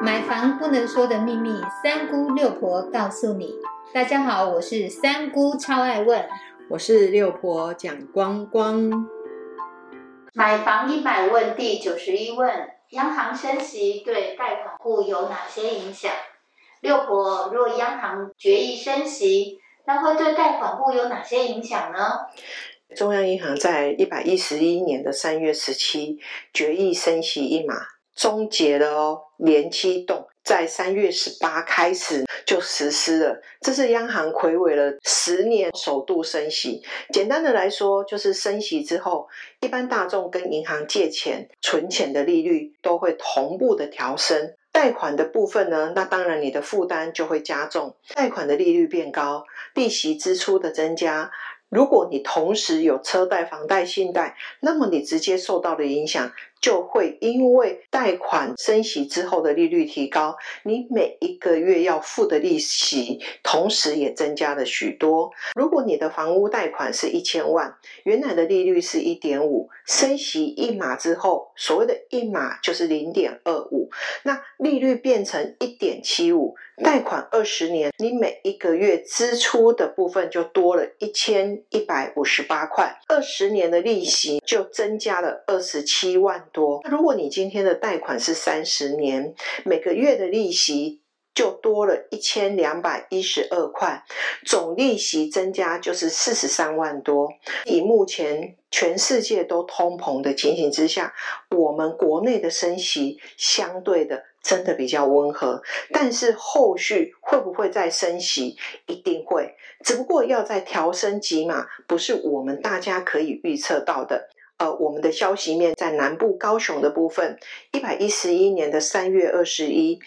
买房不能说的秘密，三姑六婆告诉你。大家好，我是三姑，超爱问。我是六婆蒋光光。买房一百问第九十一问：央行升息对贷款户有哪些影响？六婆，若央行决议升息，那会对贷款户有哪些影响呢？中央银行在一百一十一年的三月十七决议升息一码，终结了哦，连期动，在三月十八开始就实施了。这是央行魁违了十年首度升息。简单的来说，就是升息之后，一般大众跟银行借钱、存钱的利率都会同步的调升。贷款的部分呢，那当然你的负担就会加重，贷款的利率变高，利息支出的增加。如果你同时有车贷、房贷、信贷，那么你直接受到的影响。就会因为贷款升息之后的利率提高，你每一个月要付的利息，同时也增加了许多。如果你的房屋贷款是一千万，原来的利率是一点五，升息一码之后，所谓的一码就是零点二五，那利率变成一点七五，贷款二十年，你每一个月支出的部分就多了一千一百五十八块，二十年的利息就增加了二十七万。多，如果你今天的贷款是三十年，每个月的利息就多了一千两百一十二块，总利息增加就是四十三万多。以目前全世界都通膨的情形之下，我们国内的升息相对的真的比较温和，但是后续会不会再升息？一定会，只不过要在调升几码，不是我们大家可以预测到的。呃，我们的消息面在南部高雄的部分，一百一十一年的三月二十一，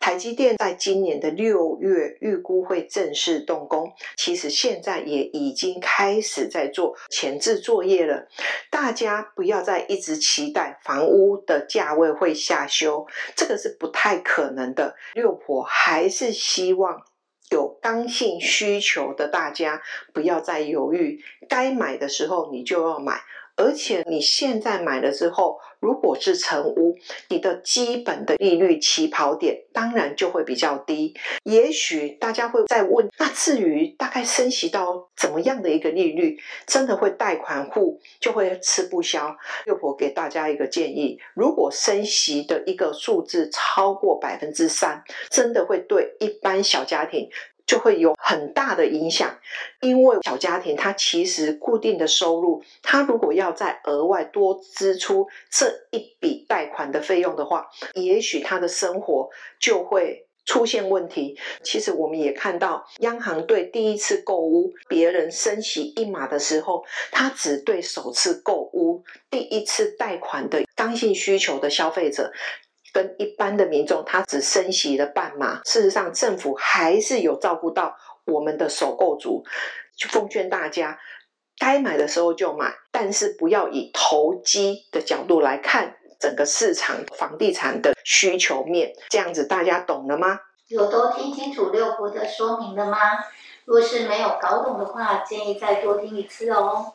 台积电在今年的六月预估会正式动工。其实现在也已经开始在做前置作业了。大家不要再一直期待房屋的价位会下修，这个是不太可能的。六婆还是希望有刚性需求的大家不要再犹豫，该买的时候你就要买。而且你现在买了之后，如果是成屋，你的基本的利率起跑点当然就会比较低。也许大家会再问，那至于大概升息到怎么样的一个利率，真的会贷款户就会吃不消。六婆给大家一个建议：如果升息的一个数字超过百分之三，真的会对一般小家庭。就会有很大的影响，因为小家庭他其实固定的收入，他如果要再额外多支出这一笔贷款的费用的话，也许他的生活就会出现问题。其实我们也看到，央行对第一次购屋别人升息一码的时候，他只对首次购屋第一次贷款的刚性需求的消费者。跟一般的民众，他只升息了半码。事实上，政府还是有照顾到我们的首购族。就奉劝大家，该买的时候就买，但是不要以投机的角度来看整个市场房地产的需求面。这样子大家懂了吗？有都听清楚六福的说明了吗？若是没有搞懂的话，建议再多听一次哦。